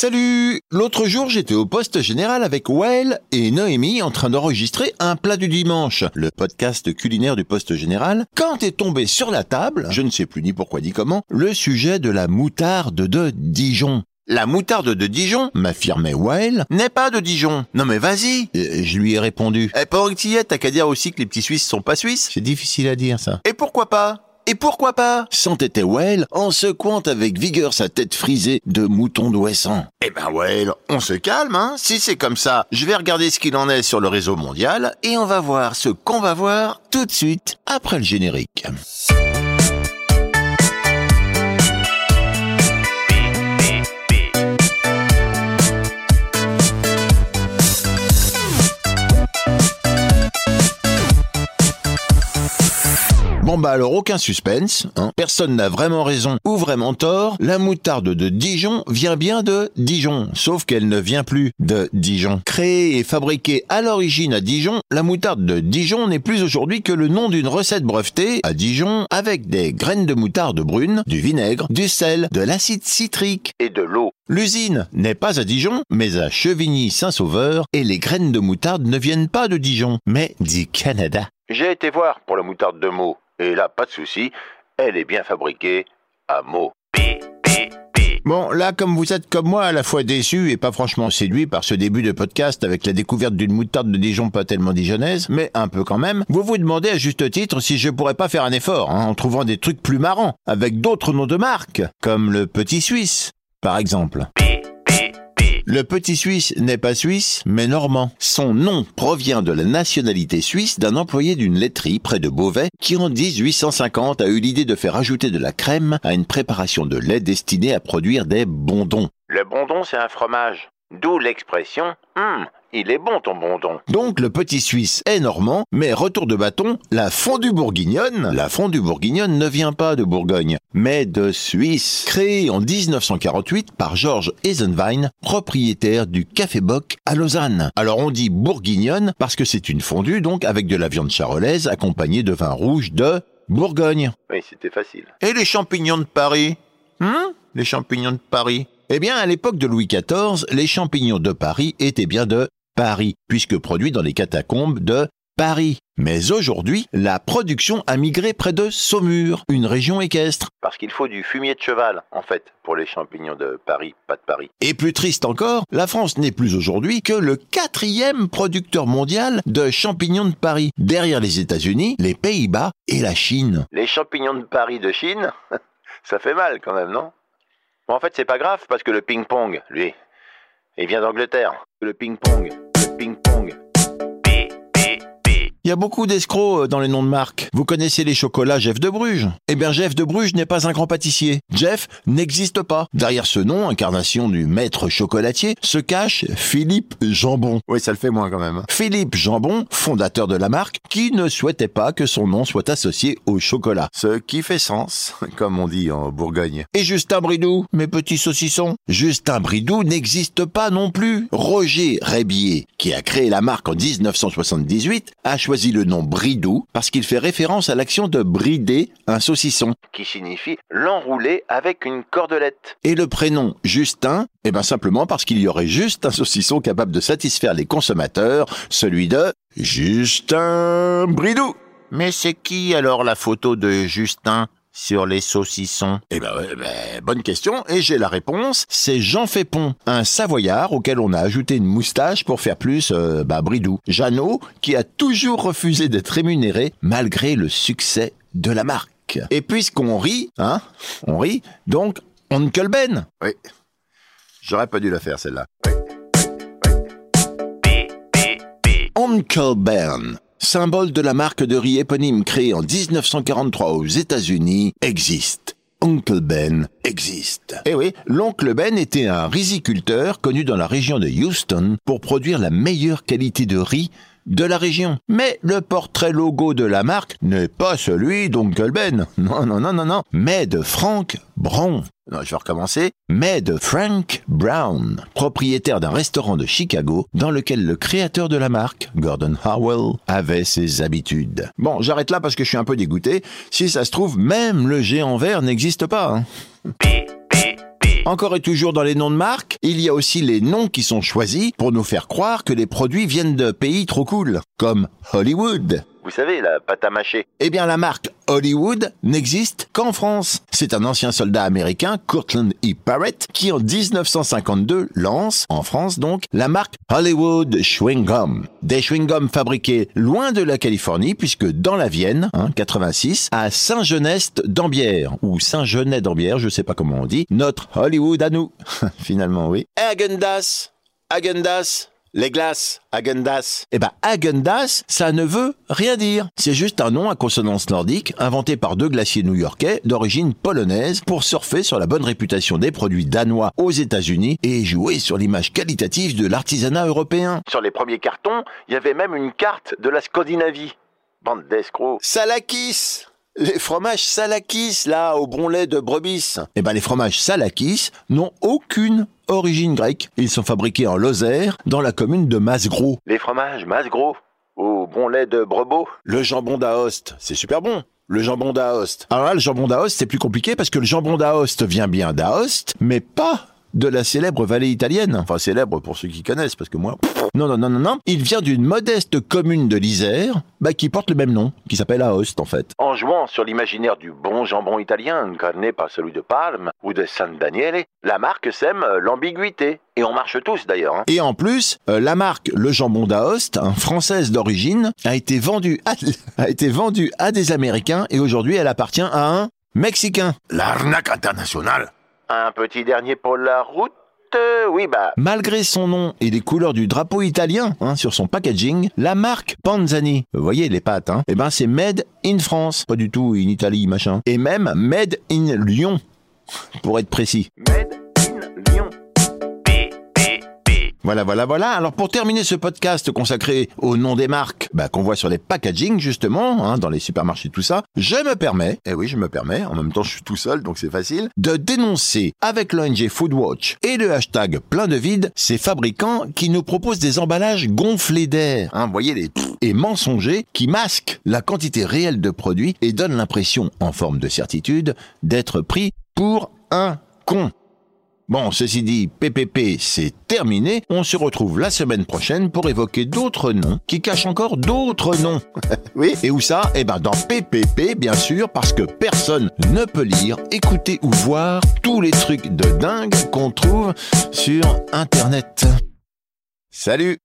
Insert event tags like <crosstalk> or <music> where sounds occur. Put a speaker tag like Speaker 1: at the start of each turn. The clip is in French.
Speaker 1: Salut L'autre jour, j'étais au poste général avec Well et Noémie en train d'enregistrer un plat du dimanche, le podcast culinaire du poste général, quand est tombé sur la table, je ne sais plus ni pourquoi ni comment, le sujet de la moutarde de Dijon. La moutarde de Dijon, m'affirmait Well, n'est pas de Dijon. Non mais vas-y Euh, Je lui ai répondu. Eh, pendant que t'y t'as qu'à dire aussi que les petits Suisses sont pas Suisses C'est difficile à dire ça. Et pourquoi pas? Et pourquoi pas? S'entêtait Well en secouant avec vigueur sa tête frisée de mouton d'ouessant? Eh ben Well, on se calme, hein Si c'est comme ça, je vais regarder ce qu'il en est sur le réseau mondial et on va voir ce qu'on va voir tout de suite après le générique. Bon bah alors aucun suspense, hein. personne n'a vraiment raison ou vraiment tort, la moutarde de Dijon vient bien de Dijon, sauf qu'elle ne vient plus de Dijon. Créée et fabriquée à l'origine à Dijon, la moutarde de Dijon n'est plus aujourd'hui que le nom d'une recette brevetée à Dijon avec des graines de moutarde brune, du vinaigre, du sel, de l'acide citrique et de l'eau. L'usine n'est pas à Dijon, mais à Chevigny-Saint-Sauveur, et les graines de moutarde ne viennent pas de Dijon, mais du Canada. J'ai été voir pour la moutarde de Meaux, et là, pas de souci, elle est bien fabriquée à Meaux. Bon, là, comme vous êtes comme moi, à la fois déçu et pas franchement séduit par ce début de podcast avec la découverte d'une moutarde de Dijon pas tellement dijonnaise, mais un peu quand même, vous vous demandez à juste titre si je pourrais pas faire un effort, hein, en trouvant des trucs plus marrants, avec d'autres noms de marques, comme le Petit Suisse, par exemple. Le petit Suisse n'est pas suisse, mais normand. Son nom provient de la nationalité suisse d'un employé d'une laiterie près de Beauvais qui en 1850 a eu l'idée de faire ajouter de la crème à une préparation de lait destinée à produire des bondons. Le bondon, c'est un fromage. D'où l'expression Hum, il est bon ton bondon. Donc le petit Suisse est normand, mais retour de bâton, la fondue bourguignonne, la fondue bourguignonne ne vient pas de Bourgogne, mais de Suisse. Créée en 1948 par Georges Eisenwein, propriétaire du Café Bock à Lausanne. Alors on dit bourguignonne parce que c'est une fondue donc avec de la viande charolaise accompagnée de vin rouge de Bourgogne. Oui, c'était facile. Et les champignons de Paris? Hum Les champignons de Paris? Eh bien, à l'époque de Louis XIV, les champignons de Paris étaient bien de Paris, puisque produits dans les catacombes de Paris. Mais aujourd'hui, la production a migré près de Saumur, une région équestre. Parce qu'il faut du fumier de cheval, en fait, pour les champignons de Paris, pas de Paris. Et plus triste encore, la France n'est plus aujourd'hui que le quatrième producteur mondial de champignons de Paris, derrière les États-Unis, les Pays-Bas et la Chine. Les champignons de Paris de Chine, <laughs> ça fait mal quand même, non? Bon, en fait, c'est pas grave parce que le ping-pong, lui, il vient d'Angleterre. Le ping-pong. Il y a beaucoup d'escrocs euh, dans les noms de marques. Vous connaissez les chocolats Jeff de Bruges? Eh bien, Jeff de Bruges n'est pas un grand pâtissier. Jeff n'existe pas. Derrière ce nom, incarnation du maître chocolatier, se cache Philippe Jambon. Oui, ça le fait moins quand même. Philippe Jambon, fondateur de la marque, qui ne souhaitait pas que son nom soit associé au chocolat. Ce qui fait sens, <laughs> comme on dit en Bourgogne. Et Justin Bridou, mes petits saucissons? Justin Bridou n'existe pas non plus. Roger Rébier, qui a créé la marque en 1978, a choisi le nom Bridou parce qu'il fait référence à l'action de brider un saucisson, qui signifie l'enrouler avec une cordelette. Et le prénom Justin, eh ben simplement parce qu'il y aurait juste un saucisson capable de satisfaire les consommateurs, celui de Justin Bridou. Mais c'est qui alors la photo de Justin? Sur les saucissons Eh ben, ben, bonne question, et j'ai la réponse. C'est Jean Fépon, un Savoyard auquel on a ajouté une moustache pour faire plus, euh, bah, bridou. Jeannot, qui a toujours refusé d'être rémunéré malgré le succès de la marque. Et puisqu'on rit, hein, on rit, donc, Oncle Ben. Oui. J'aurais pas dû la faire, celle-là. Uncle Ben, symbole de la marque de riz éponyme créée en 1943 aux États-Unis, existe. Uncle Ben existe. Eh oui, l'oncle Ben était un riziculteur connu dans la région de Houston pour produire la meilleure qualité de riz de la région. Mais le portrait logo de la marque n'est pas celui d'Oncle Ben. <laughs> Non, non, non, non, non. Mais de Frank Brown. Non, je vais recommencer. Mais de Frank Brown, propriétaire d'un restaurant de Chicago dans lequel le créateur de la marque, Gordon Howell, avait ses habitudes. Bon, j'arrête là parce que je suis un peu dégoûté. Si ça se trouve, même le géant vert n'existe pas. hein. Encore et toujours dans les noms de marques, il y a aussi les noms qui sont choisis pour nous faire croire que les produits viennent de pays trop cool, comme Hollywood. Vous savez, la pâte à mâcher. Eh bien, la marque Hollywood n'existe qu'en France. C'est un ancien soldat américain, Courtland E. Parrott, qui en 1952 lance, en France donc, la marque Hollywood Chewing Gum. Des chewing gums fabriqués loin de la Californie, puisque dans la Vienne, hein, 86, à Saint-Genest d'Ambière, ou Saint-Genet d'Ambière, je sais pas comment on dit, notre Hollywood à nous. <laughs> Finalement, oui. Agendas Agendas les glaces, Agendas. Eh ben, Agendas, ça ne veut rien dire. C'est juste un nom à consonance nordique inventé par deux glaciers new-yorkais d'origine polonaise pour surfer sur la bonne réputation des produits danois aux États-Unis et jouer sur l'image qualitative de l'artisanat européen. Sur les premiers cartons, il y avait même une carte de la Scandinavie. Bande d'escrocs. Salakis les fromages Salakis, là, au bon lait de brebis. Eh ben, les fromages Salakis n'ont aucune origine grecque. Ils sont fabriqués en Lozère, dans la commune de Masgros. Les fromages Masgros Au bon lait de brebeau. Le jambon d'Aoste, c'est super bon. Le jambon d'Aoste. Alors là, le jambon d'Aoste, c'est plus compliqué parce que le jambon d'Aoste vient bien d'Aoste, mais pas de la célèbre vallée italienne. Enfin, célèbre pour ceux qui connaissent, parce que moi... Non, non, non, non, non. Il vient d'une modeste commune de l'Isère, bah, qui porte le même nom, qui s'appelle Aoste, en fait. En jouant sur l'imaginaire du bon jambon italien, incarné par celui de Parme ou de San Daniele, la marque sème l'ambiguïté. Et on marche tous d'ailleurs. Hein. Et en plus, euh, la marque Le Jambon d'Aoste, française d'origine, a été vendue à, <laughs> a été vendue à des Américains et aujourd'hui elle appartient à un Mexicain. L'arnaque internationale. Un petit dernier pour la route euh, oui, bah. Malgré son nom et les couleurs du drapeau italien hein, sur son packaging, la marque Panzani, vous voyez les pattes, hein, eh ben c'est made in France, pas du tout in Italie, machin. Et même made in Lyon, pour être précis. Made Voilà, voilà, voilà. Alors pour terminer ce podcast consacré au nom des marques bah, qu'on voit sur les packaging justement, hein, dans les supermarchés, tout ça, je me permets, et eh oui je me permets, en même temps je suis tout seul donc c'est facile, de dénoncer avec l'ONG Foodwatch et le hashtag plein de vide ces fabricants qui nous proposent des emballages gonflés d'air, hein, voyez les et mensongers qui masquent la quantité réelle de produits et donnent l'impression, en forme de certitude, d'être pris pour un con. Bon, ceci dit, PPP, c'est terminé. On se retrouve la semaine prochaine pour évoquer d'autres noms qui cachent encore d'autres noms. <laughs> oui, et où ça? Eh ben dans PPP, bien sûr, parce que personne ne peut lire, écouter ou voir tous les trucs de dingue qu'on trouve sur Internet. Salut